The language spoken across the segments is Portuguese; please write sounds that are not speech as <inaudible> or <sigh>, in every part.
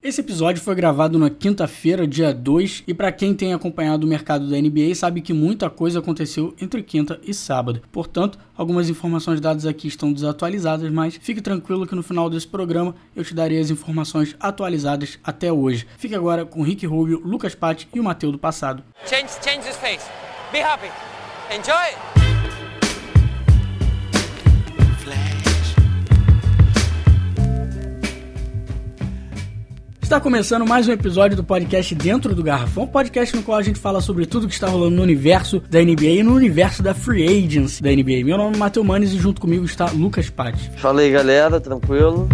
Esse episódio foi gravado na quinta-feira, dia 2, e para quem tem acompanhado o mercado da NBA sabe que muita coisa aconteceu entre quinta e sábado. Portanto, algumas informações dadas aqui estão desatualizadas, mas fique tranquilo que no final desse programa eu te darei as informações atualizadas até hoje. Fique agora com Rick Rubio, Lucas Patti e o Mateu do passado. Change, change his face. Be happy. Enjoy. Está começando mais um episódio do podcast Dentro do Garrafão, podcast no qual a gente fala sobre tudo que está rolando no universo da NBA e no universo da Free Agents da NBA. Meu nome é Matheus Manes e junto comigo está Lucas Patti. Fala aí galera, tranquilo?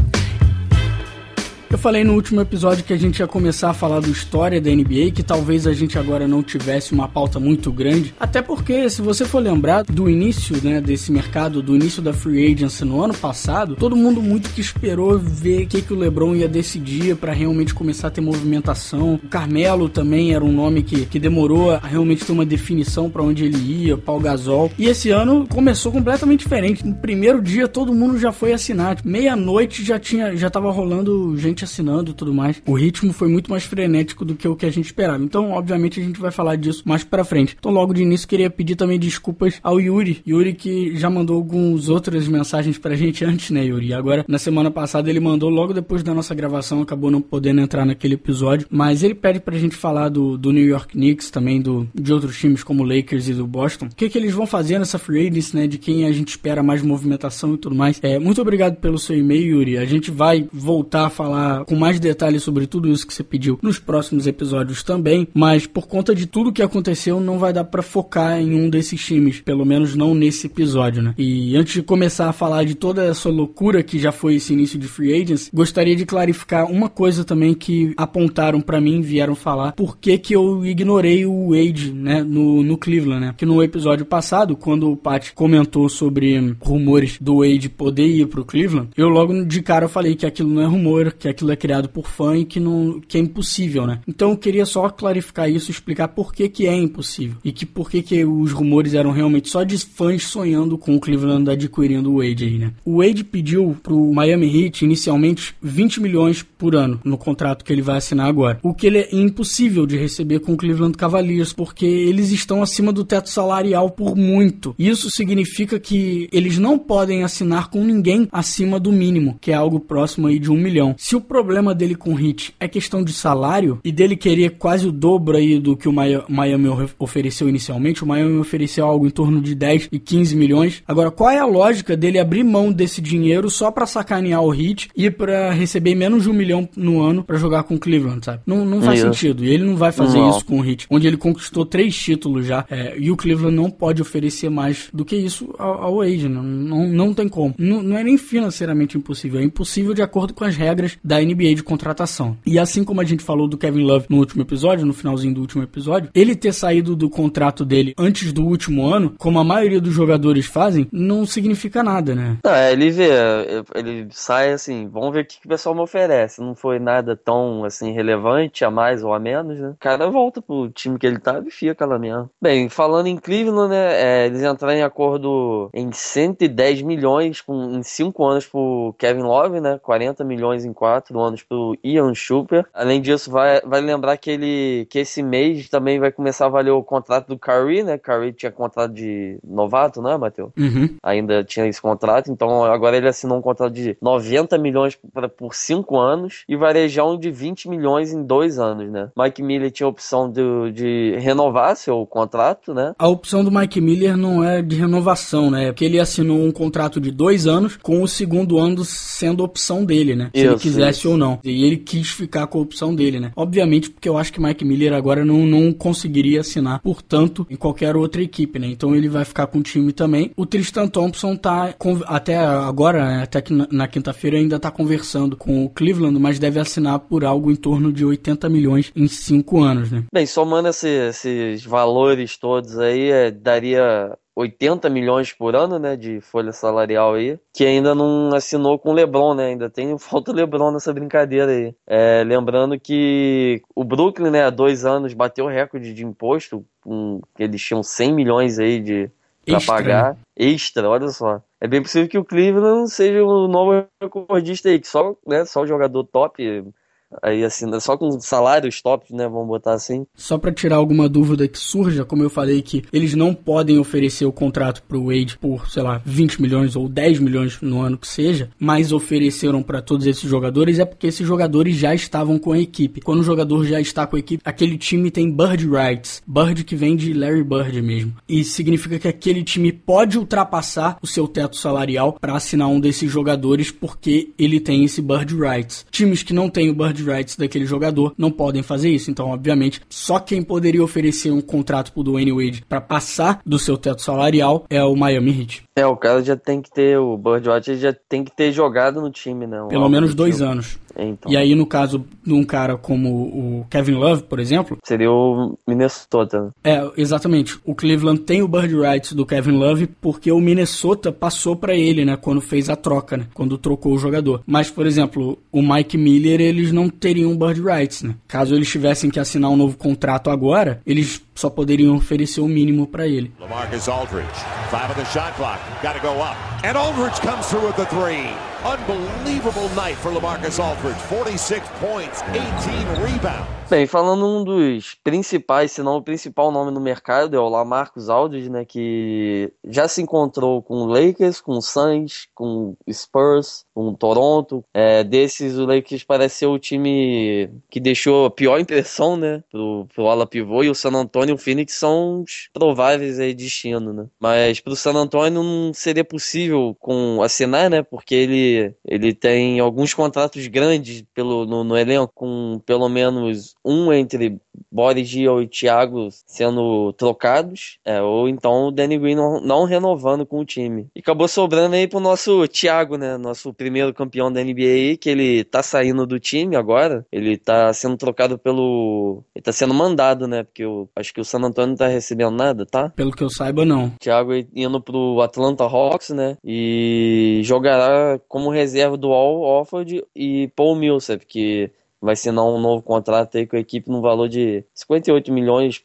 Eu falei no último episódio que a gente ia começar a falar do história da NBA, que talvez a gente agora não tivesse uma pauta muito grande. Até porque, se você for lembrar do início né, desse mercado, do início da Free Agency no ano passado, todo mundo muito que esperou ver o que, que o LeBron ia decidir para realmente começar a ter movimentação. O Carmelo também era um nome que, que demorou a realmente ter uma definição para onde ele ia, Paul Gasol. E esse ano começou completamente diferente. No primeiro dia todo mundo já foi assinar. Meia-noite já tinha já tava rolando gente assinando e tudo mais. O ritmo foi muito mais frenético do que o que a gente esperava. Então, obviamente, a gente vai falar disso mais pra frente. Então, logo de início, queria pedir também desculpas ao Yuri. Yuri que já mandou algumas outras mensagens pra gente antes, né, Yuri? Agora, na semana passada, ele mandou logo depois da nossa gravação, acabou não podendo entrar naquele episódio. Mas ele pede pra gente falar do, do New York Knicks, também do, de outros times como o Lakers e do Boston. O que, que eles vão fazer nessa free agency, né? De quem a gente espera mais movimentação e tudo mais. É, muito obrigado pelo seu e-mail, Yuri. A gente vai voltar a falar com mais detalhes sobre tudo isso que você pediu nos próximos episódios também, mas por conta de tudo que aconteceu, não vai dar para focar em um desses times, pelo menos não nesse episódio, né? E antes de começar a falar de toda essa loucura que já foi esse início de free agents, gostaria de clarificar uma coisa também que apontaram para mim, vieram falar, por que que eu ignorei o Wade, né, no, no Cleveland, né? Que no episódio passado, quando o Pat comentou sobre rumores do Wade poder ir pro Cleveland, eu logo de cara falei que aquilo não é rumor, que aquilo é criado por fã e que, não, que é impossível, né? Então eu queria só clarificar isso, explicar por que, que é impossível. E que por que, que os rumores eram realmente só de fãs sonhando com o Cleveland adquirindo o Wade aí, né? O Wade pediu pro Miami Heat inicialmente 20 milhões por ano no contrato que ele vai assinar agora. O que ele é impossível de receber com o Cleveland Cavaliers, porque eles estão acima do teto salarial por muito. Isso significa que eles não podem assinar com ninguém acima do mínimo, que é algo próximo aí de um milhão. Se o problema dele com o Heat é questão de salário e dele querer quase o dobro aí do que o Miami ofereceu inicialmente, o Miami ofereceu algo em torno de 10 e 15 milhões. Agora, qual é a lógica dele abrir mão desse dinheiro só para sacanear o Heat e para receber menos de um milhão no ano para jogar com o Cleveland, sabe? Não, não faz sentido. E ele não vai fazer não. isso com o Heat, onde ele conquistou três títulos já. É, e o Cleveland não pode oferecer mais do que isso ao, ao Wade. Não, não, não tem como. Não, não é nem financeiramente impossível. É impossível de acordo com as regras da NBA de contratação. E assim como a gente falou do Kevin Love no último episódio, no finalzinho do último episódio, ele ter saído do contrato dele antes do último ano, como a maioria dos jogadores fazem, não significa nada, né? É, ele vê, ele sai assim, vamos ver o que o pessoal me oferece. Não foi nada tão assim relevante, a mais ou a menos, né? O cara volta pro time que ele tá e fica lá mesmo. Bem, falando em Cleveland, né? É, eles entraram em acordo em 110 milhões com, em 5 anos pro Kevin Love, né? 40 milhões em 4 anos pro Ian Schuper. Além disso, vai, vai lembrar que ele que esse mês também vai começar a valer o contrato do Curry, né? Curry tinha contrato de novato, né, Matheus? Uhum. Ainda tinha esse contrato, então agora ele assinou um contrato de 90 milhões pra, por 5 anos e varejão de 20 milhões em 2 anos, né? Mike Miller tinha a opção de, de renovar seu contrato, né? A opção do Mike Miller não é de renovação, né? Porque ele assinou um contrato de 2 anos com o segundo ano sendo opção dele, né? Se isso, ele quisesse isso. ou não. E ele quis ficar com a opção dele, né? Obviamente, porque eu acho que Mike Miller agora não, não conseguiria assinar, portanto, em qualquer outra equipe, né? Então ele vai ficar com o time também. O Tristan Thompson tá até agora, né? até que na, na quinta-feira ainda tá conversando com o Cleveland, mas deve assinar por algo em torno de 80 milhões em 5 anos, né? Bem, somando esse, esses valores todos aí, é, daria 80 milhões por ano, né, de folha salarial aí, que ainda não assinou com o LeBron, né, ainda tem falta o LeBron nessa brincadeira aí. É, lembrando que o Brooklyn, né, há dois anos bateu o recorde de imposto, um, eles tinham 100 milhões aí de para pagar extra, olha só. É bem possível que o Cleveland seja o novo recordista aí, que só, né, só o jogador top aí assina só com salários tops, né? Vamos botar assim. Só para tirar alguma dúvida que surja, como eu falei que eles não podem oferecer o contrato pro Wade por, sei lá, 20 milhões ou 10 milhões no ano que seja, mas ofereceram para todos esses jogadores é porque esses jogadores já estavam com a equipe. Quando o jogador já está com a equipe, aquele time tem bird rights. Bird que vem de Larry Bird mesmo. E significa que aquele time pode ultrapassar o seu teto salarial para assinar um desses jogadores porque ele tem esse bird rights. Times que não têm o bird rights daquele jogador não podem fazer isso. Então, obviamente, só quem poderia oferecer um contrato pro Dwayne Wade para passar do seu teto salarial é o Miami Heat. É, o cara já tem que ter, o Bird Watch já tem que ter jogado no time, né? Pelo menos dois anos. Então. E aí, no caso de um cara como o Kevin Love, por exemplo. Seria o Minnesota. É, exatamente. O Cleveland tem o bird rights do Kevin Love porque o Minnesota passou para ele, né? Quando fez a troca, né? Quando trocou o jogador. Mas, por exemplo, o Mike Miller, eles não teriam bird rights, né? Caso eles tivessem que assinar um novo contrato agora, eles só poderiam oferecer o mínimo para ele. LaMarcus Aldridge, five the shot clock, gotta go up. And Aldridge comes through with the three. Unbelievable night for LaMarcus Aldridge. 46 points, 18 rebounds. Bem, falando um dos principais, se não o principal nome no mercado, é o Lamarcus Aldridge, né, que já se encontrou com o Lakers, com o Suns, com o Spurs, com o Toronto. É, desses, o Lakers parece ser o time que deixou a pior impressão, né, pro, pro ala pivô, e o San Antonio e o Phoenix são os prováveis aí destino, né. Mas pro San Antonio não seria possível com assinar, né, porque ele, ele tem alguns contratos grandes pelo, no, no elenco, com pelo menos um entre Boris Gil e Thiago sendo trocados, é, ou então o Danny Green não, não, renovando com o time. E acabou sobrando aí pro nosso Thiago, né? Nosso primeiro campeão da NBA, que ele tá saindo do time agora. Ele tá sendo trocado pelo. Ele tá sendo mandado, né? Porque eu acho que o San Antonio não tá recebendo nada, tá? Pelo que eu saiba, não. Thiago indo pro Atlanta Hawks, né? E jogará como reserva do All Offord e Paul Millsap, que vai assinar um novo contrato aí com a equipe no valor de 58 milhões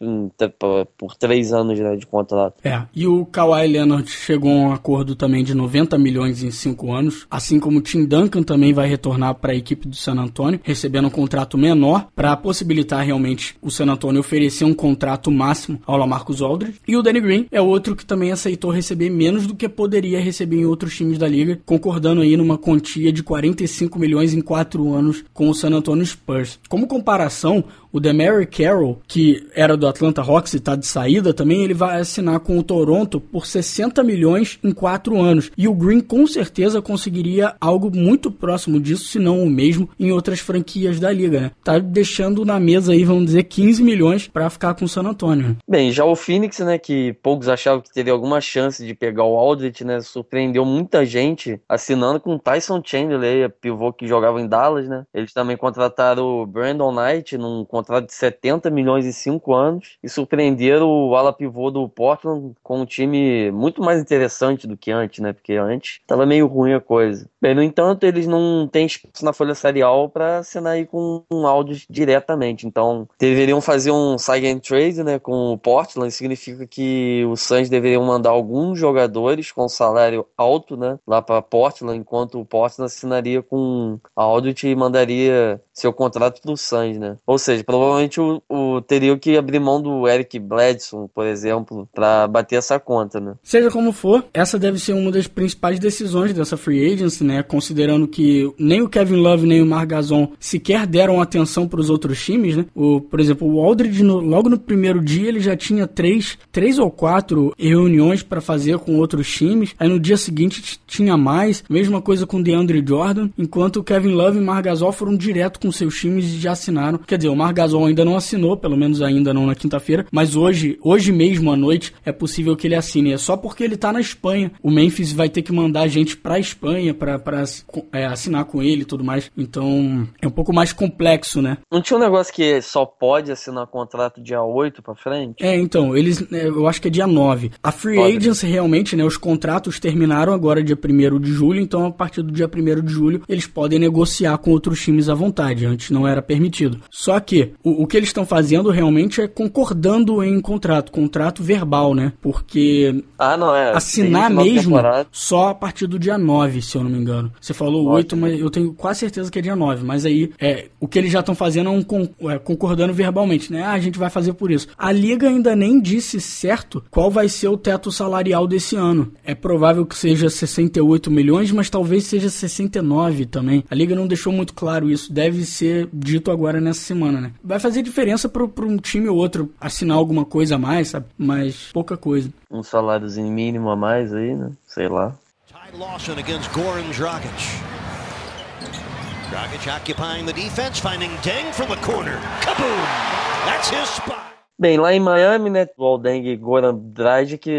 por três anos né, de contrato. É, e o Kawhi Leonard chegou a um acordo também de 90 milhões em cinco anos, assim como o Tim Duncan também vai retornar para a equipe do San Antonio, recebendo um contrato menor para possibilitar realmente o San Antonio oferecer um contrato máximo ao Lamarcus Aldridge. E o Danny Green é outro que também aceitou receber menos do que poderia receber em outros times da liga, concordando aí numa quantia de 45 milhões em quatro anos com o San Antonio Spurs. Como comparação, o Demary Carroll, que era do Atlanta Hawks e está de saída também, ele vai assinar com o Toronto por 60 milhões em quatro anos. E o Green com certeza conseguiria algo muito próximo disso, se não o mesmo, em outras franquias da liga, né? Tá deixando na mesa aí, vamos dizer, 15 milhões para ficar com o San Antonio. Bem, já o Phoenix, né, que poucos achavam que teria alguma chance de pegar o Aldridge, né, surpreendeu muita gente assinando com Tyson Chandler, pivô que jogava em Dallas, né? Eles também contrataram o Brandon Knight num contrato de 70 milhões em 5 anos e surpreenderam o ala pivô do Portland com um time muito mais interessante do que antes, né? Porque antes estava meio ruim a coisa. Bem, no entanto, eles não têm espaço na folha salarial para assinar aí com um áudio diretamente. Então, deveriam fazer um sign trade, né, com o Portland. Significa que os Suns deveriam mandar alguns jogadores com salário alto, né, lá para Portland, enquanto o Portland assinaria com Aldrich e mandaria seu contrato para o Suns, né? Ou seja, provavelmente o, o teria que abrir mão do Eric Bledson, por exemplo, para bater essa conta, né? Seja como for, essa deve ser uma das principais decisões dessa free agency, né? Considerando que nem o Kevin Love nem o Margazon sequer deram atenção para os outros times, né? O, por exemplo, o Aldridge, no, logo no primeiro dia, ele já tinha três, três ou quatro reuniões para fazer com outros times. Aí no dia seguinte tinha mais. Mesma coisa com o DeAndre Jordan, enquanto o Kevin Love e o Margazol foram direto com com seus times e já assinaram. Quer dizer, o Mar Gasol ainda não assinou, pelo menos ainda não na quinta-feira, mas hoje, hoje mesmo à noite, é possível que ele assine. É só porque ele tá na Espanha. O Memphis vai ter que mandar gente pra Espanha pra, pra é, assinar com ele e tudo mais. Então, é um pouco mais complexo, né? Não tinha um negócio que só pode assinar contrato dia 8 pra frente? É, então, eles, é, eu acho que é dia 9. A Free pode. Agency, realmente, né, os contratos terminaram agora dia 1 de julho, então a partir do dia 1 de julho eles podem negociar com outros times à vontade. Antes não era permitido. Só que o, o que eles estão fazendo realmente é concordando em contrato, contrato verbal, né? Porque ah, não, é. assinar mesmo só a partir do dia 9, se eu não me engano. Você falou Ótimo. 8, mas eu tenho quase certeza que é dia 9. Mas aí é, o que eles já estão fazendo é um con é, concordando verbalmente, né? Ah, a gente vai fazer por isso. A liga ainda nem disse certo qual vai ser o teto salarial desse ano. É provável que seja 68 milhões, mas talvez seja 69 também. A liga não deixou muito claro isso. Deve ser dito agora nessa semana, né? Vai fazer diferença para um time ou outro assinar alguma coisa a mais, sabe? Mas pouca coisa. Um saláriozinho mínimo a mais aí, né? Sei lá. Ty Lawson against Goran Dragic. Dragic occupying the defense, finding Deng from the corner. Kaboom! That's his spot. Bem, lá em Miami, né, o Aldeng e Goran Dragic,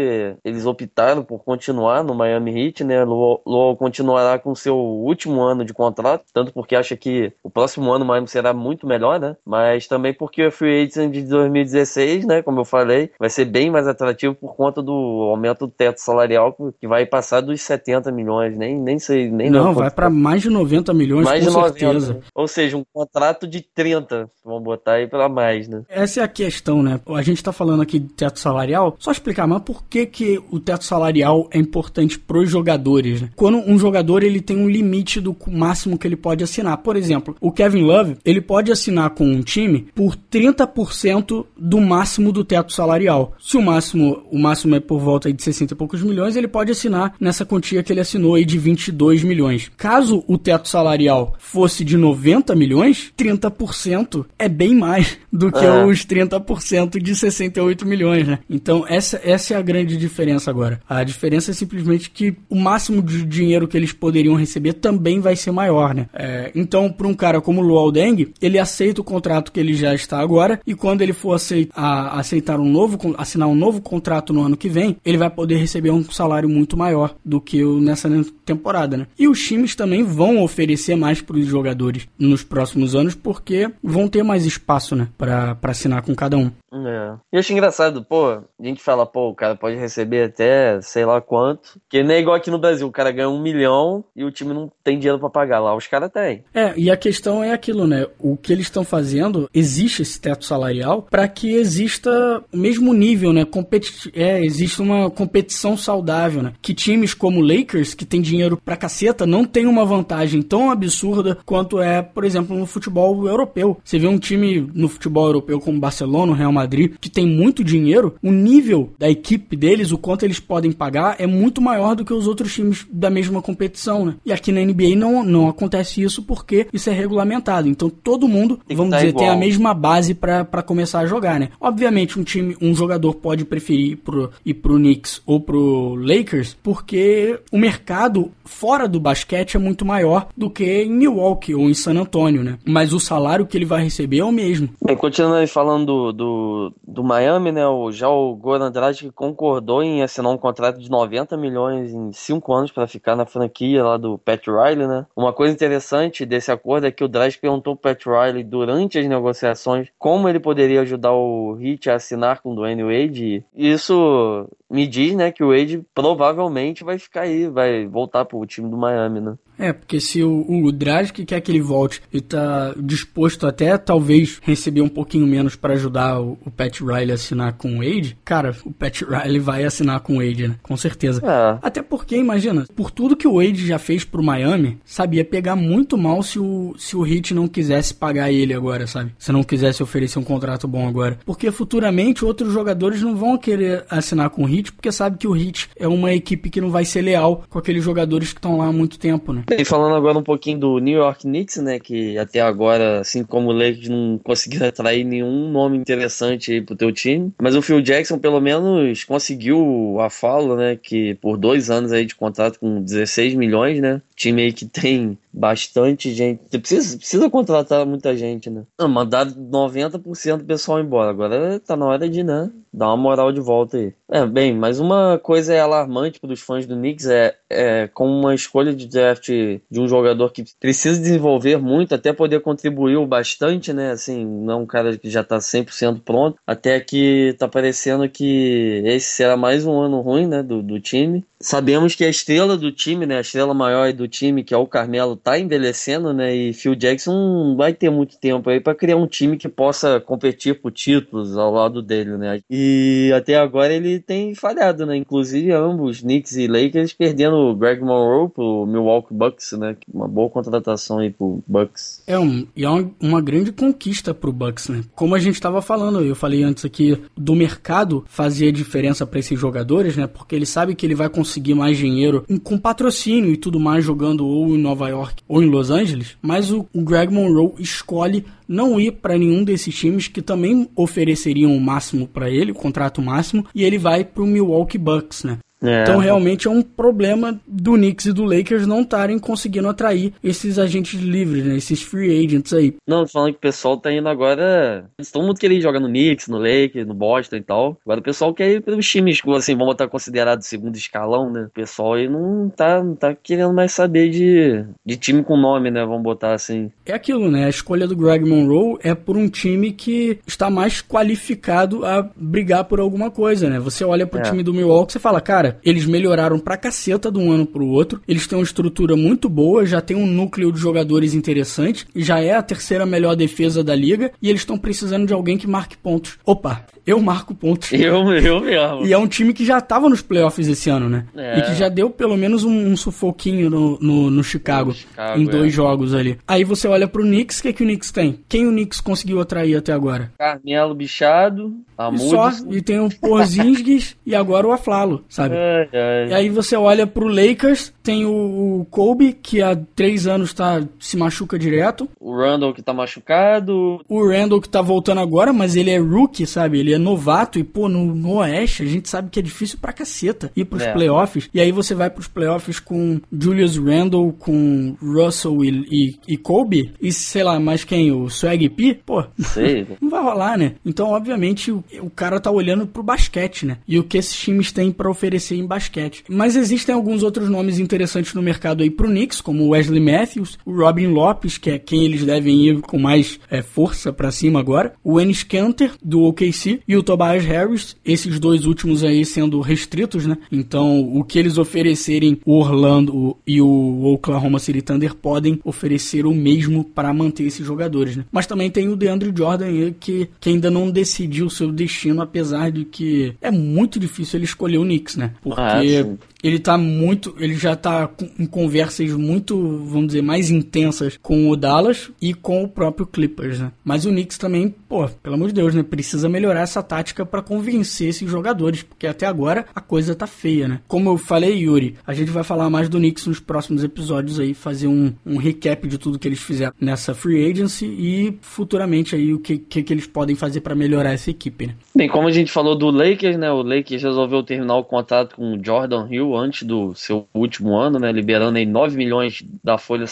eles optaram por continuar no Miami Heat, né, Luol continuará com seu último ano de contrato, tanto porque acha que o próximo ano o Miami será muito melhor, né, mas também porque o Free Agent de 2016, né, como eu falei, vai ser bem mais atrativo por conta do aumento do teto salarial que vai passar dos 70 milhões, nem, nem sei, nem não. Não, vai para mais de 90 milhões, mais com de 90, certeza. Ou seja, um contrato de 30, vamos botar aí para mais, né. Essa é a questão, né, né? A gente está falando aqui de teto salarial, só explicar, mas por que, que o teto salarial é importante para os jogadores? Né? Quando um jogador ele tem um limite do máximo que ele pode assinar. Por exemplo, o Kevin Love, ele pode assinar com um time por 30% do máximo do teto salarial. Se o máximo, o máximo é por volta de 60 e poucos milhões, ele pode assinar nessa quantia que ele assinou aí de 22 milhões. Caso o teto salarial fosse de 90 milhões, 30% é bem mais do que é. os 30% de 68 milhões, né? Então essa, essa é a grande diferença agora. A diferença é simplesmente que o máximo de dinheiro que eles poderiam receber também vai ser maior, né? É, então, para um cara como o Luol Deng, ele aceita o contrato que ele já está agora e quando ele for aceitar, aceitar um novo, assinar um novo contrato no ano que vem, ele vai poder receber um salário muito maior do que o nessa temporada, né? E os times também vão oferecer mais para os jogadores nos próximos anos porque vão ter mais espaço, né, para assinar com cada um. É. Eu acho engraçado, pô, a gente fala, pô, o cara pode receber até sei lá quanto. Que nem é igual aqui no Brasil, o cara ganha um milhão e o time não tem dinheiro para pagar. Lá os caras têm. É, e a questão é aquilo, né? O que eles estão fazendo, existe esse teto salarial para que exista o mesmo nível, né? Competi é, existe uma competição saudável, né? Que times como o Lakers, que tem dinheiro pra caceta, não tem uma vantagem tão absurda quanto é, por exemplo, no futebol europeu. Você vê um time no futebol europeu como Barcelona, Real Madrid, Madrid, que tem muito dinheiro, o nível da equipe deles, o quanto eles podem pagar, é muito maior do que os outros times da mesma competição, né? E aqui na NBA não, não acontece isso porque isso é regulamentado. Então todo mundo, vamos tá dizer, igual. tem a mesma base para começar a jogar, né? Obviamente um time, um jogador pode preferir ir pro, ir pro Knicks ou pro Lakers porque o mercado fora do basquete é muito maior do que em Milwaukee ou em San Antonio, né? Mas o salário que ele vai receber é o mesmo. Bem, continuando falando do, do do, Miami, né? O, já o Goran Andrade concordou em assinar um contrato de 90 milhões em 5 anos para ficar na franquia lá do Pat Riley, né? Uma coisa interessante desse acordo é que o Dragic perguntou pro Pat Riley durante as negociações como ele poderia ajudar o Heat a assinar com o Dwayne Wade. E isso me diz, né, que o Wade provavelmente vai ficar aí, vai voltar pro time do Miami, né? É, porque se o, o Dragic quer que ele volte e tá disposto até talvez receber um pouquinho menos para ajudar o, o, Pat Riley a assinar com o Wade, cara, o Pat Riley vai assinar com o Wade, né? Com certeza. É. Até porque, imagina, por tudo que o Wade já fez pro Miami, sabia pegar muito mal se o, se o Heat não quisesse pagar ele agora, sabe? Se não quisesse oferecer um contrato bom agora. Porque futuramente outros jogadores não vão querer assinar com o Heat porque sabe que o Heat é uma equipe que não vai ser leal com aqueles jogadores que estão lá há muito tempo, né? E falando agora um pouquinho do New York Knicks, né, que até agora, assim como o Lakers, não conseguiu <laughs> atrair nenhum nome interessante aí pro teu time, mas o Phil Jackson pelo menos conseguiu a fala, né, que por dois anos aí de contrato com 16 milhões, né, time aí que tem bastante gente, precisa, precisa contratar muita gente, né, mandar 90% do pessoal embora, agora tá na hora de, né, dar uma moral de volta aí. É, bem, mas uma coisa é alarmante para os fãs do Knicks é, é com uma escolha de draft de um jogador que precisa desenvolver muito até poder contribuir bastante, né? Assim, não é um cara que já está 100% pronto, até que tá parecendo que esse será mais um ano ruim, né, do, do time. Sabemos que a estrela do time, né, a estrela maior do time, que é o Carmelo, tá envelhecendo, né, e Phil Jackson vai ter muito tempo aí para criar um time que possa competir por títulos ao lado dele, né. E até agora ele tem falhado, né, inclusive ambos, Knicks e Lakers, perdendo o Greg Monroe pro Milwaukee Bucks, né, uma boa contratação aí pro Bucks. É, um, e é uma grande conquista pro Bucks, né. Como a gente estava falando, eu falei antes aqui do mercado fazia diferença para esses jogadores, né, porque ele sabe que ele vai conseguir mais dinheiro com patrocínio e tudo mais jogando ou em Nova York ou em Los Angeles, mas o, o Greg Monroe escolhe não ir para nenhum desses times que também ofereceriam o máximo para ele, o contrato máximo, e ele vai para o Milwaukee Bucks, né? É. Então realmente é um problema do Knicks e do Lakers não estarem conseguindo atrair esses agentes livres, né? Esses free agents aí. Não, falando que o pessoal tá indo agora. Todo mundo queria jogar no Knicks, no Lakers, no Boston e tal. Agora o pessoal quer ir pelos times, assim, vamos botar considerado segundo escalão, né? O pessoal aí não tá, não tá querendo mais saber de, de time com nome, né? Vamos botar assim. É aquilo, né? A escolha do Greg Monroe é por um time que está mais qualificado a brigar por alguma coisa, né? Você olha pro é. time do Milwaukee e fala, cara, eles melhoraram pra caceta de um ano pro outro. Eles têm uma estrutura muito boa, já tem um núcleo de jogadores interessante, já é a terceira melhor defesa da liga e eles estão precisando de alguém que marque pontos. Opa, eu marco pontos. Eu, eu mesmo. E é um time que já tava nos playoffs esse ano, né? É. E que já deu pelo menos um, um sufoquinho no, no, no Chicago, Chicago, em dois é. jogos ali. Aí você olha pro Knicks, o que, que o Knicks tem? Quem o Knicks conseguiu atrair até agora? Carmelo Bichado, e só, e tem o Porzingis <laughs> e agora o Aflalo, sabe? É, é. E aí você olha pro Lakers, tem o, o Kobe, que há três anos tá, se machuca direto. O Randall que tá machucado. O Randall que tá voltando agora, mas ele é rookie, sabe? Ele é novato e, pô, no, no Oeste a gente sabe que é difícil pra caceta ir pros é. playoffs. E aí você vai pros playoffs com Julius Randall, com Russell e, e, e Kobe, e sei lá, mais quem? O Swag P? Pô, <laughs> não vai rolar, né? Então, obviamente, o, o cara tá olhando pro basquete, né? E o que esses times têm para oferecer em basquete. Mas existem alguns outros nomes interessantes no mercado aí pro Knicks, como o Wesley Matthews, o Robin Lopes, que é quem eles devem ir com mais é, força para cima agora, o Ennis Canter, do OKC, e o Tobias Harris, esses dois últimos aí sendo restritos, né? Então, o que eles oferecerem, o Orlando e o Oklahoma City Thunder podem oferecer o mesmo para manter esses jogadores, né? Mas também tem o DeAndre Jordan aí, que, que ainda não decidiu o seu destino, apesar de que é muito difícil ele escolher o Knicks, né? Porque ah, ele tá muito. Ele já tá em conversas muito, vamos dizer, mais intensas com o Dallas e com o próprio Clippers, né? Mas o Knicks também, pô, pelo amor de Deus, né? Precisa melhorar essa tática para convencer esses jogadores, porque até agora a coisa tá feia, né? Como eu falei, Yuri, a gente vai falar mais do Knicks nos próximos episódios aí, fazer um, um recap de tudo que eles fizeram nessa free agency e futuramente aí o que, que, que eles podem fazer para melhorar essa equipe, né? Bem, como a gente falou do Lakers, né? O Lakers resolveu terminar o contrato com o Jordan Hill antes do seu último ano, né, liberando aí 9 milhões da folha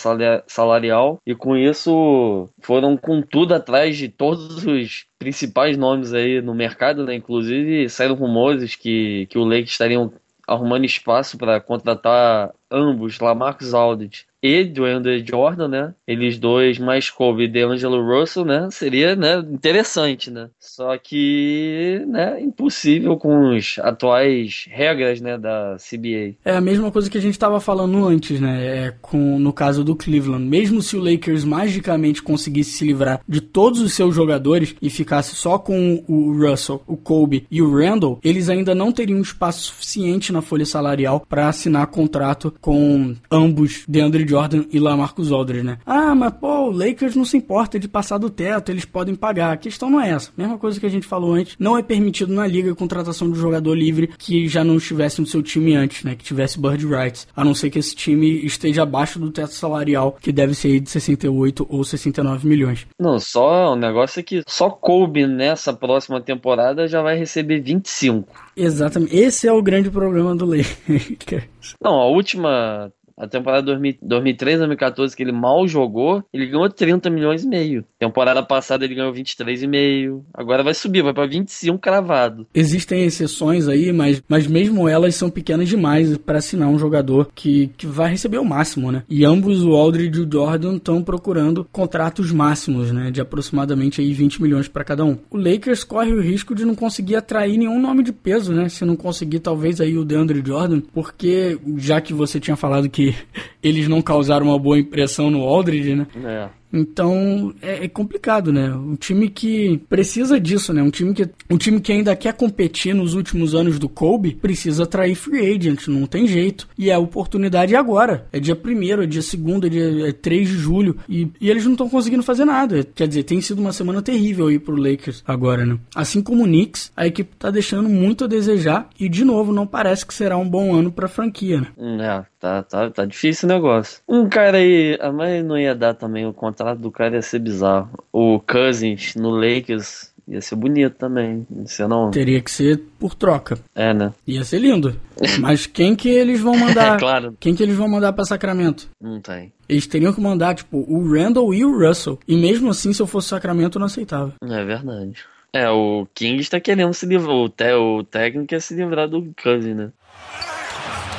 salarial e com isso foram com tudo atrás de todos os principais nomes aí no mercado, né? Inclusive saíram rumores que, que o Lakers estariam arrumando espaço para contratar ambos, Lamarcus Aldridge e do Andrew Jordan, né? Eles dois mais Kobe e DeAngelo Russell, né? Seria, né, interessante, né? Só que, né, impossível com as atuais regras, né, da CBA. É a mesma coisa que a gente estava falando antes, né? É com no caso do Cleveland, mesmo se o Lakers magicamente conseguisse se livrar de todos os seus jogadores e ficasse só com o Russell, o Kobe e o Randall, eles ainda não teriam espaço suficiente na folha salarial para assinar contrato com ambos DeAndre Jordan e Lamarcus Aldridge, né? Ah, mas pô, o Lakers não se importa de passar do teto, eles podem pagar. A questão não é essa. Mesma coisa que a gente falou antes, não é permitido na liga a contratação de um jogador livre que já não estivesse no seu time antes, né? Que tivesse bird rights, a não ser que esse time esteja abaixo do teto salarial, que deve ser de 68 ou 69 milhões. Não, só o negócio é que só Kobe nessa próxima temporada já vai receber 25. Exatamente. Esse é o grande problema do Lakers. Não, a última A temporada 2013, 2014, que ele mal jogou, ele ganhou 30 milhões e meio. Temporada passada ele ganhou 23,5. Agora vai subir, vai para 25 cravado. Existem exceções aí, mas, mas mesmo elas são pequenas demais para assinar um jogador que, que vai receber o máximo, né? E ambos, o Aldridge e o Jordan, estão procurando contratos máximos, né? De aproximadamente aí 20 milhões para cada um. O Lakers corre o risco de não conseguir atrair nenhum nome de peso, né? Se não conseguir, talvez aí o DeAndre Jordan, porque já que você tinha falado que eles não causaram uma boa impressão no Aldridge, né? É. Então é, é, complicado, né? Um time que precisa disso, né? Um time que, um time que ainda quer competir nos últimos anos do Kobe precisa atrair free agent, não tem jeito. E a oportunidade é agora. É dia 1 é dia 2 é dia é 3 de julho. E, e eles não estão conseguindo fazer nada. Quer dizer, tem sido uma semana terrível aí pro Lakers agora, né? Assim como o Knicks, a equipe tá deixando muito a desejar. E de novo, não parece que será um bom ano pra franquia, né? É, tá, tá, tá difícil o negócio. Um cara aí, a mãe não ia dar também o contato contrato do cara ia ser bizarro. O Cousins no Lakers ia ser bonito também. Ia não. Teria que ser por troca. É, né? Ia ser lindo. Mas quem que eles vão <laughs> mandar? é, claro. Quem que eles vão mandar para Sacramento? Não tem. Eles teriam que mandar, tipo, o Randall e o Russell. E mesmo assim, se eu fosse Sacramento, eu não aceitava. É verdade. É, o King está querendo se livrar. O, te, o técnico é se livrar do Cousins, né?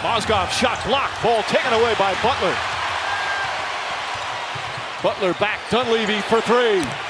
Mozgov shot blocked. Ball taken away by Butler. Butler back, Dunleavy for three.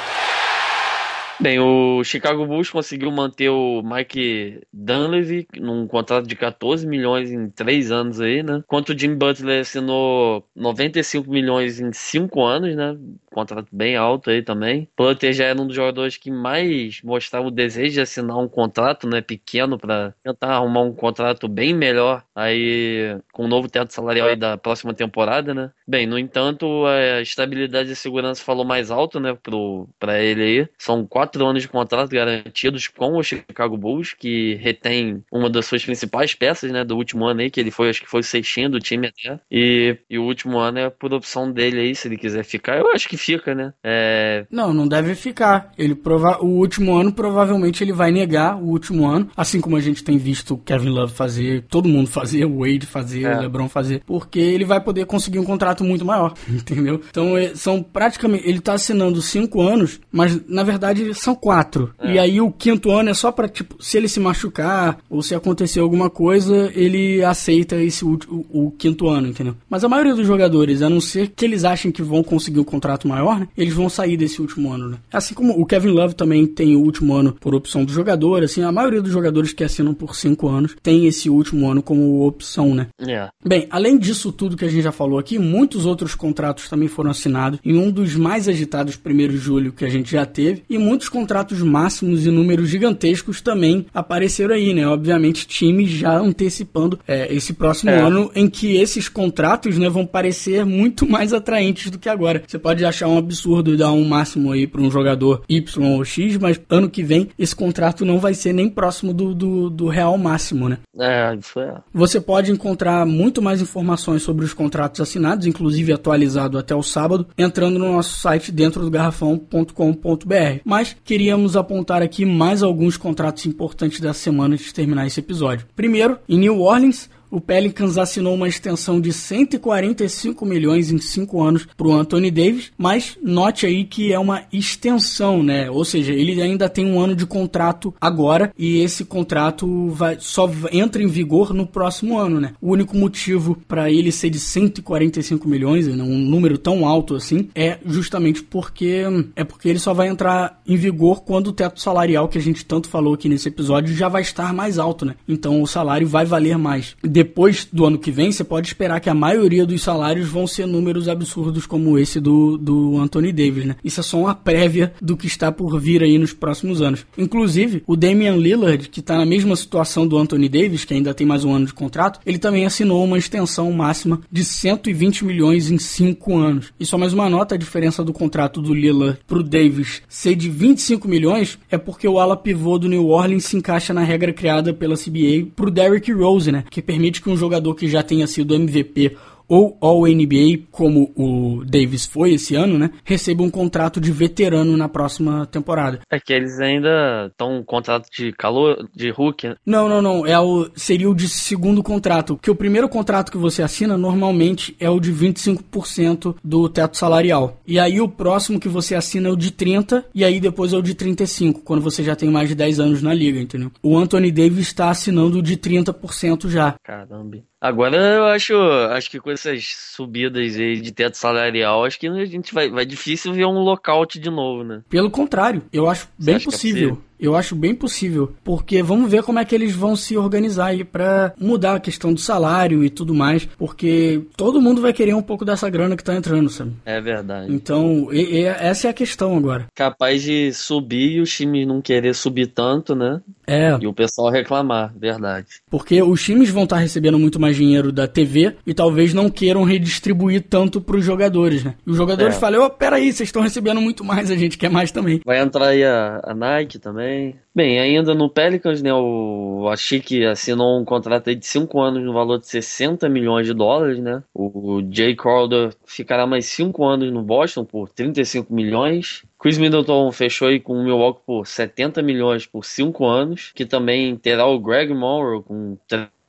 Bem, o Chicago Bulls conseguiu manter o Mike Dunleavy num contrato de 14 milhões em 3 anos aí, né? Enquanto o Jim Butler assinou 95 milhões em 5 anos, né? Contrato bem alto aí também. Butler já era um dos jogadores que mais mostrava o desejo de assinar um contrato, né? Pequeno para tentar arrumar um contrato bem melhor aí com o novo teto salarial aí da próxima temporada, né? Bem, no entanto, a estabilidade e segurança falou mais alto, né? Pro, pra ele aí. São quatro quatro anos de contrato garantidos com o Chicago Bulls, que retém uma das suas principais peças, né, do último ano aí, que ele foi, acho que foi o sextinho do time até. E, e o último ano é por opção dele aí, se ele quiser ficar. Eu acho que fica, né? É... Não, não deve ficar. Ele prova... O último ano, provavelmente, ele vai negar o último ano, assim como a gente tem visto o Kevin Love fazer, todo mundo <laughs> fazer, o Wade fazer, é. o LeBron fazer, porque ele vai poder conseguir um contrato muito maior, <laughs> entendeu? Então, é, são praticamente. Ele tá assinando cinco anos, mas na verdade são quatro. É. E aí o quinto ano é só pra, tipo, se ele se machucar ou se acontecer alguma coisa, ele aceita esse o, o, o quinto ano, entendeu? Mas a maioria dos jogadores, a não ser que eles achem que vão conseguir um contrato maior, né? Eles vão sair desse último ano, né? Assim como o Kevin Love também tem o último ano por opção do jogador, assim, a maioria dos jogadores que assinam por cinco anos tem esse último ano como opção, né? Yeah. É. Bem, além disso tudo que a gente já falou aqui, muitos outros contratos também foram assinados em um dos mais agitados primeiros de julho que a gente já teve e muitos contratos máximos e números gigantescos também apareceram aí, né? Obviamente, times já antecipando é, esse próximo é. ano em que esses contratos né, vão parecer muito mais atraentes do que agora. Você pode achar um absurdo dar um máximo aí para um jogador Y ou X, mas ano que vem esse contrato não vai ser nem próximo do, do, do real máximo, né? É, isso é. Você pode encontrar muito mais informações sobre os contratos assinados, inclusive atualizado até o sábado, entrando no nosso site dentro do garrafão.com.br. Mas queríamos apontar aqui mais alguns contratos importantes da semana de terminar esse episódio. Primeiro, em New Orleans, o Pelicans assinou uma extensão de 145 milhões em 5 anos para o Anthony Davis, mas note aí que é uma extensão, né? Ou seja, ele ainda tem um ano de contrato agora e esse contrato vai só entra em vigor no próximo ano, né? O único motivo para ele ser de 145 milhões, né? um número tão alto assim, é justamente porque é porque ele só vai entrar em vigor quando o teto salarial que a gente tanto falou aqui nesse episódio já vai estar mais alto, né? Então o salário vai valer mais depois do ano que vem, você pode esperar que a maioria dos salários vão ser números absurdos como esse do, do Anthony Davis, né? Isso é só uma prévia do que está por vir aí nos próximos anos. Inclusive, o Damian Lillard, que está na mesma situação do Anthony Davis, que ainda tem mais um ano de contrato, ele também assinou uma extensão máxima de 120 milhões em 5 anos. E só mais uma nota, a diferença do contrato do Lillard pro Davis ser de 25 milhões é porque o ala pivô do New Orleans se encaixa na regra criada pela CBA pro Derrick Rose, né? Que permite que um jogador que já tenha sido MVP ou All-NBA, como o Davis foi esse ano, né? Receba um contrato de veterano na próxima temporada. É que eles ainda estão um contrato de calor, de Hulk, né? Não, não, não. É o, seria o de segundo contrato. Que o primeiro contrato que você assina normalmente é o de 25% do teto salarial. E aí o próximo que você assina é o de 30 e aí depois é o de 35, quando você já tem mais de 10 anos na liga, entendeu? O Anthony Davis está assinando o de 30% já. Caramba. Agora eu acho, acho que com essas subidas aí de teto salarial, acho que a gente vai, vai difícil ver um lockout de novo, né? Pelo contrário, eu acho bem possível. É eu acho bem possível, porque vamos ver como é que eles vão se organizar aí para mudar a questão do salário e tudo mais, porque todo mundo vai querer um pouco dessa grana que tá entrando, sabe? É verdade. Então, e, e essa é a questão agora. Capaz de subir e os times não querer subir tanto, né? É. E o pessoal reclamar, verdade. Porque os times vão estar tá recebendo muito mais dinheiro da TV e talvez não queiram redistribuir tanto para os jogadores, né? E os jogadores é. falam, oh, peraí, vocês estão recebendo muito mais, a gente quer mais também. Vai entrar aí a, a Nike também também. Bem, ainda no Pelicans, né, o Ashik assinou um contrato de 5 anos no valor de 60 milhões de dólares, né? O Jay Crowder ficará mais 5 anos no Boston por 35 milhões. Chris Middleton fechou aí com o Milwaukee por 70 milhões por 5 anos, que também terá o Greg Monroe com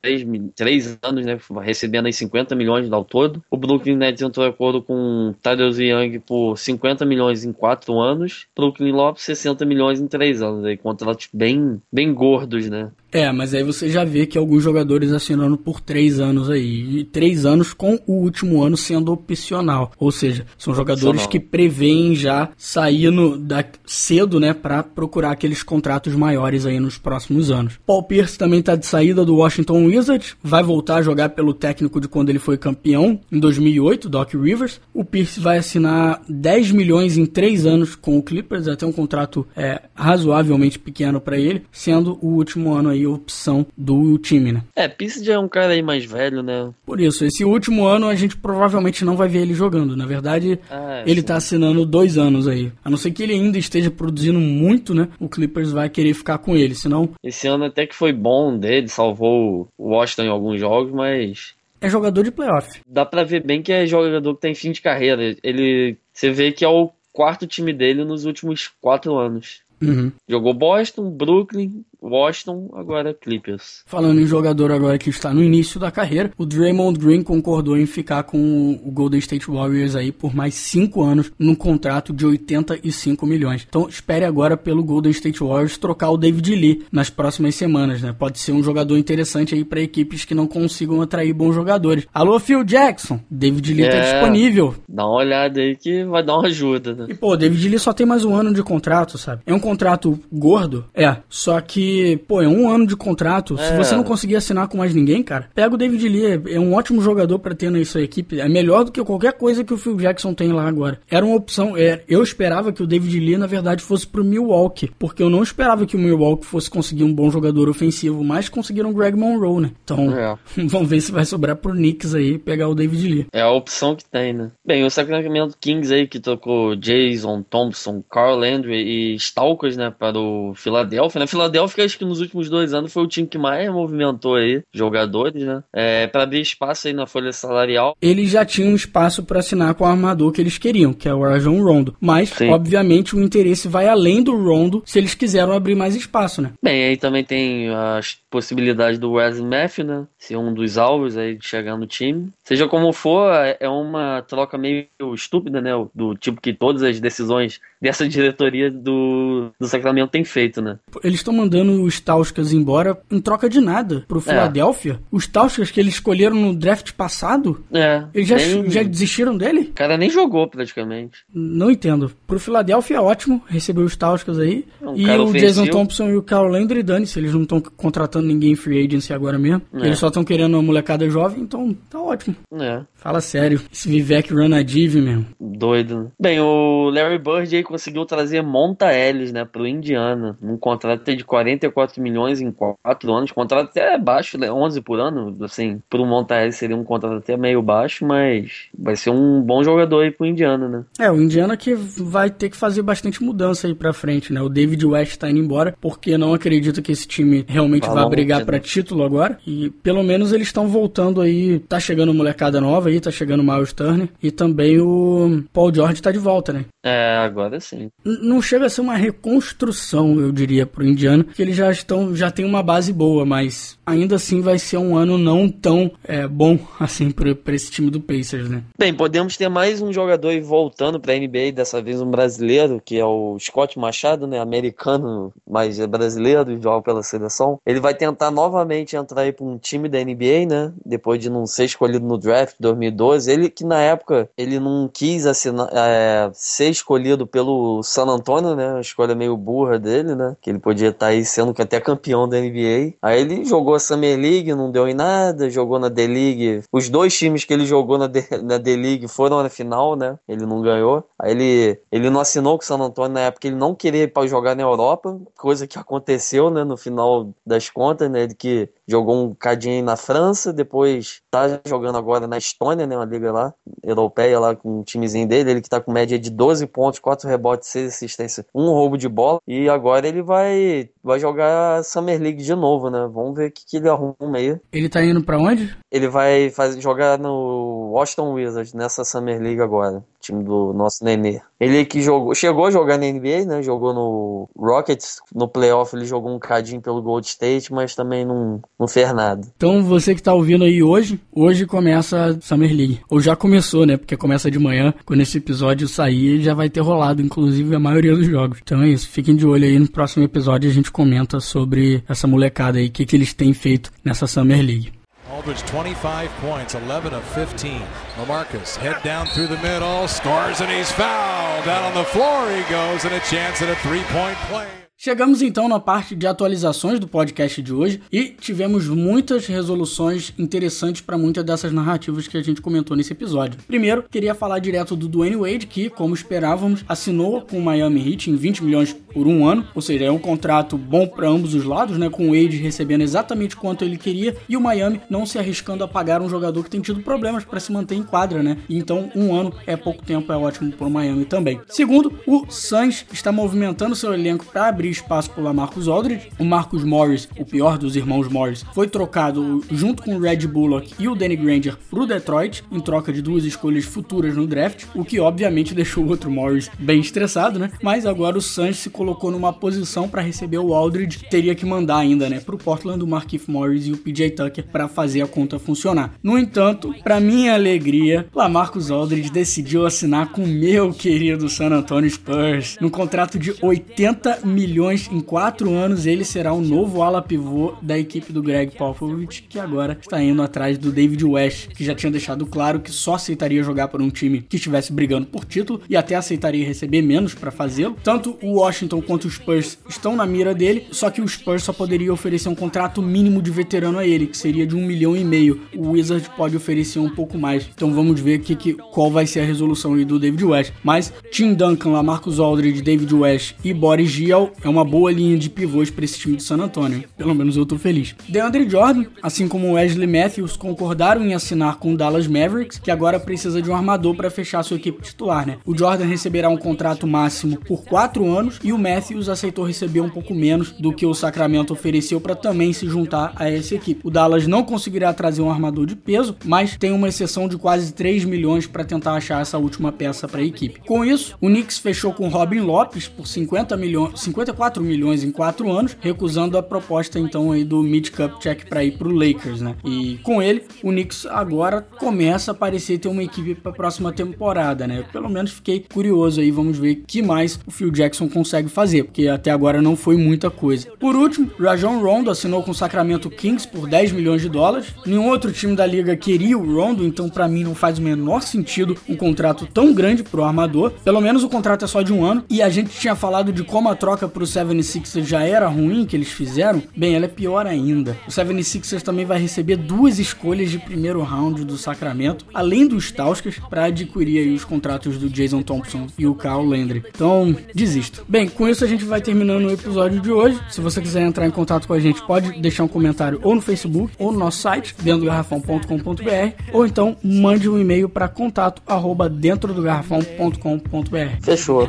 três, três anos, né, recebendo aí 50 milhões ao todo. O Brooklyn Nets entrou em acordo com Tadeusz Young por 50 milhões em quatro anos. Brooklyn Lopes 60 milhões em três anos, aí contratos bem, bem gordos, né? É, mas aí você já vê que alguns jogadores assinando por três anos aí. E três anos com o último ano sendo opcional. Ou seja, são jogadores que preveem já sair no, da, cedo, né, para procurar aqueles contratos maiores aí nos próximos anos. Paul Pierce também tá de saída do Washington Wizards. Vai voltar a jogar pelo técnico de quando ele foi campeão, em 2008, Doc Rivers. O Pierce vai assinar 10 milhões em três anos com o Clippers, até um contrato é, razoavelmente pequeno para ele, sendo o último ano aí opção do time, né? É, Pisse já é um cara aí mais velho, né? Por isso, esse último ano a gente provavelmente não vai ver ele jogando. Na verdade, ah, ele sim. tá assinando dois anos aí. A não ser que ele ainda esteja produzindo muito, né? O Clippers vai querer ficar com ele, senão... Esse ano até que foi bom dele, salvou o Washington em alguns jogos, mas... É jogador de playoff. Dá pra ver bem que é jogador que tem fim de carreira. Ele... Você vê que é o quarto time dele nos últimos quatro anos. Uhum. Jogou Boston, Brooklyn, Washington, agora Clippers. Falando em jogador agora que está no início da carreira, o Draymond Green concordou em ficar com o Golden State Warriors aí por mais 5 anos num contrato de 85 milhões. Então espere agora pelo Golden State Warriors trocar o David Lee nas próximas semanas, né? Pode ser um jogador interessante aí para equipes que não consigam atrair bons jogadores. Alô, Phil Jackson, David Lee tá é, tá disponível. Dá uma olhada aí que vai dar uma ajuda, né? E pô, David Lee só tem mais um ano de contrato, sabe? É um contrato gordo, é, só que pô, é um ano de contrato. É. Se você não conseguir assinar com mais ninguém, cara, pega o David Lee. É, um ótimo jogador para ter na sua equipe. É melhor do que qualquer coisa que o Phil Jackson tem lá agora. Era uma opção. É, eu esperava que o David Lee, na verdade, fosse pro Milwaukee. Porque eu não esperava que o Milwaukee fosse conseguir um bom jogador ofensivo, mas conseguiram o Greg Monroe, né? Então, é. <laughs> vamos ver se vai sobrar pro Knicks aí pegar o David Lee. É a opção que tem, né? Bem, o Sacramento Kings aí que tocou Jason Thompson, Carl Landry e Stalkers, né, para o Philadelphia. Na né? Philadelphia acho que nos últimos dois anos foi o time que mais movimentou aí jogadores, né? É, para abrir espaço aí na folha salarial. Eles já tinham espaço para assinar com o armador que eles queriam, que é o Rajon Rondo. Mas, Sim. obviamente, o interesse vai além do Rondo se eles quiseram abrir mais espaço, né? Bem, aí também tem as possibilidades do Wesley Matthew, né? Ser um dos alvos aí de chegar no time. Seja como for, é uma troca meio estúpida, né? Do tipo que todas as decisões dessa <laughs> diretoria do, do Sacramento tem feito, né? Eles estão mandando os Tauskas embora em troca de nada pro é. Philadelphia. É. Os Tauskas que eles escolheram no draft passado, é, eles já, nem... já desistiram dele? O cara nem jogou praticamente. Não entendo. Pro Philadelphia é ótimo receber os Tauskas aí. É um e o ofensivo. Jason Thompson e o Carl Landry, dane-se, eles não estão contratando ninguém em free agency agora mesmo. É. Eles só estão querendo uma molecada jovem, então tá ótimo. É. Fala sério. Esse Vivek Ranadiv mesmo. Doido. Né? Bem, o Larry Bird aí conseguiu trazer Monta Ellis, né, pro Indiana. Um contrato de 44 milhões em 4 anos. Contrato até baixo, né, 11 por ano. Assim, pro Monta Ellis seria um contrato até meio baixo, mas vai ser um bom jogador aí pro Indiana, né? É, o Indiana que vai ter que fazer bastante mudança aí pra frente, né? O David West tá indo embora, porque não acredito que esse time realmente vai brigar para título agora. E pelo menos eles estão voltando aí, tá chegando molecada nova aí, tá chegando o Miles Turner. E também o Paul George tá de volta, né? É, agora sim. N não chega a ser uma reconstrução, eu diria, pro Indiana, que eles já estão, já tem uma base boa, mas ainda assim vai ser um ano não tão é, bom <laughs> assim para esse time do Pacers, né? Bem, podemos ter mais um jogador voltando para a NBA, dessa vez um brasileiro, que é o Scott Machado, né, americano, mas é brasileiro, joga pela seleção. Ele vai tentar novamente entrar aí para um time da NBA, né, depois de não ser escolhido no draft 2012. Ele que na época ele não quis assinar, é, ser escolhido pelo San Antonio, né, uma escolha meio burra dele, né, que ele podia estar tá aí sendo até campeão da NBA. Aí ele jogou a Summer League, não deu em nada, jogou na D-League. Os dois times que ele jogou <laughs> na D-League foram na final, né? Ele não ganhou. Aí ele, ele não assinou com o San Antonio na época, ele não queria ir para jogar na Europa, coisa que aconteceu, né, no final das contas, né, de que jogou um cadinho na França, depois tá jogando agora na Estônia, né, uma liga lá, europeia lá com um timezinho dele, ele que tá com média de 12 pontos, 4 rebotes, 6 assistências, um roubo de bola, e agora ele vai vai jogar Summer League de novo, né? Vamos ver o que, que ele arruma aí. Ele tá indo para onde? Ele vai fazer, jogar no Washington Wizards nessa Summer League agora time do nosso Nenê. Ele que jogou, chegou a jogar na NBA, né? Jogou no Rockets, no playoff ele jogou um cadinho pelo Gold State, mas também não, não fez nada. Então você que tá ouvindo aí hoje, hoje começa a Summer League. Ou já começou, né? Porque começa de manhã, quando esse episódio sair, já vai ter rolado, inclusive, a maioria dos jogos. Então é isso, fiquem de olho aí no próximo episódio a gente comenta sobre essa molecada aí, o que, que eles têm feito nessa Summer League. Aldridge 25 points, 11 of 15. Lamarcus head down through the middle, scores and he's fouled. Down on the floor he goes and a chance at a three-point play. Chegamos então na parte de atualizações do podcast de hoje e tivemos muitas resoluções interessantes para muitas dessas narrativas que a gente comentou nesse episódio. Primeiro, queria falar direto do Dwayne Wade, que, como esperávamos, assinou com o Miami Heat em 20 milhões por um ano, ou seja, é um contrato bom para ambos os lados, né? Com o Wade recebendo exatamente quanto ele queria e o Miami não se arriscando a pagar um jogador que tem tido problemas para se manter em quadra, né? Então, um ano é pouco tempo, é ótimo para o Miami também. Segundo, o Suns está movimentando seu elenco para abrir espaço por Lamarcus Aldridge. O Marcus Morris, o pior dos irmãos Morris, foi trocado junto com o Red Bullock e o Danny Granger pro Detroit, em troca de duas escolhas futuras no draft, o que obviamente <laughs> deixou o outro Morris bem estressado, né? Mas agora o Suns se colocou numa posição para receber o Aldridge, teria que mandar ainda, né, pro Portland o Markif Morris e o PJ Tucker para fazer a conta funcionar. No entanto, para minha alegria, Lamarcus Aldridge decidiu assinar com o meu querido San Antonio Spurs, no contrato de 80 milhões milhões em quatro anos, ele será o novo ala pivô da equipe do Greg Popovich, que agora está indo atrás do David West, que já tinha deixado claro que só aceitaria jogar por um time que estivesse brigando por título e até aceitaria receber menos para fazê-lo. Tanto o Washington quanto o Spurs estão na mira dele, só que o Spurs só poderia oferecer um contrato mínimo de veterano a ele, que seria de um milhão e meio. O Wizard pode oferecer um pouco mais. Então vamos ver que, que, qual vai ser a resolução aí do David West. Mas Tim Duncan, Lamarcus Aldridge, David West e Boris Giel é uma boa linha de pivôs para esse time de San Antonio. Pelo menos eu tô feliz. DeAndre Jordan, assim como Wesley Matthews, concordaram em assinar com o Dallas Mavericks, que agora precisa de um armador para fechar sua equipe titular, né? O Jordan receberá um contrato máximo por 4 anos e o Matthews aceitou receber um pouco menos do que o Sacramento ofereceu para também se juntar a essa equipe. O Dallas não conseguirá trazer um armador de peso, mas tem uma exceção de quase 3 milhões para tentar achar essa última peça para a equipe. Com isso, o Knicks fechou com Robin Lopes por 50 milhões, 54 4 milhões em 4 anos, recusando a proposta então aí do Cup check para ir pro Lakers, né? E com ele, o Knicks agora começa a parecer ter uma equipe para a próxima temporada, né? Pelo menos fiquei curioso aí, vamos ver que mais o Phil Jackson consegue fazer, porque até agora não foi muita coisa. Por último, Rajon Rondo assinou com o Sacramento Kings por 10 milhões de dólares. Nenhum outro time da liga queria o Rondo, então para mim não faz o menor sentido um contrato tão grande pro armador. Pelo menos o contrato é só de um ano e a gente tinha falado de como a troca pro 76ers já era ruim que eles fizeram, bem, ela é pior ainda. O 76ers também vai receber duas escolhas de primeiro round do Sacramento, além dos Tauskas, para adquirir os contratos do Jason Thompson e o Carl Landry. Então, desisto. Bem, com isso a gente vai terminando o episódio de hoje. Se você quiser entrar em contato com a gente, pode deixar um comentário ou no Facebook ou no nosso site, dentro do garrafão.com.br, ou então mande um e-mail para contato arroba dentro do garrafão.com.br. Fechou.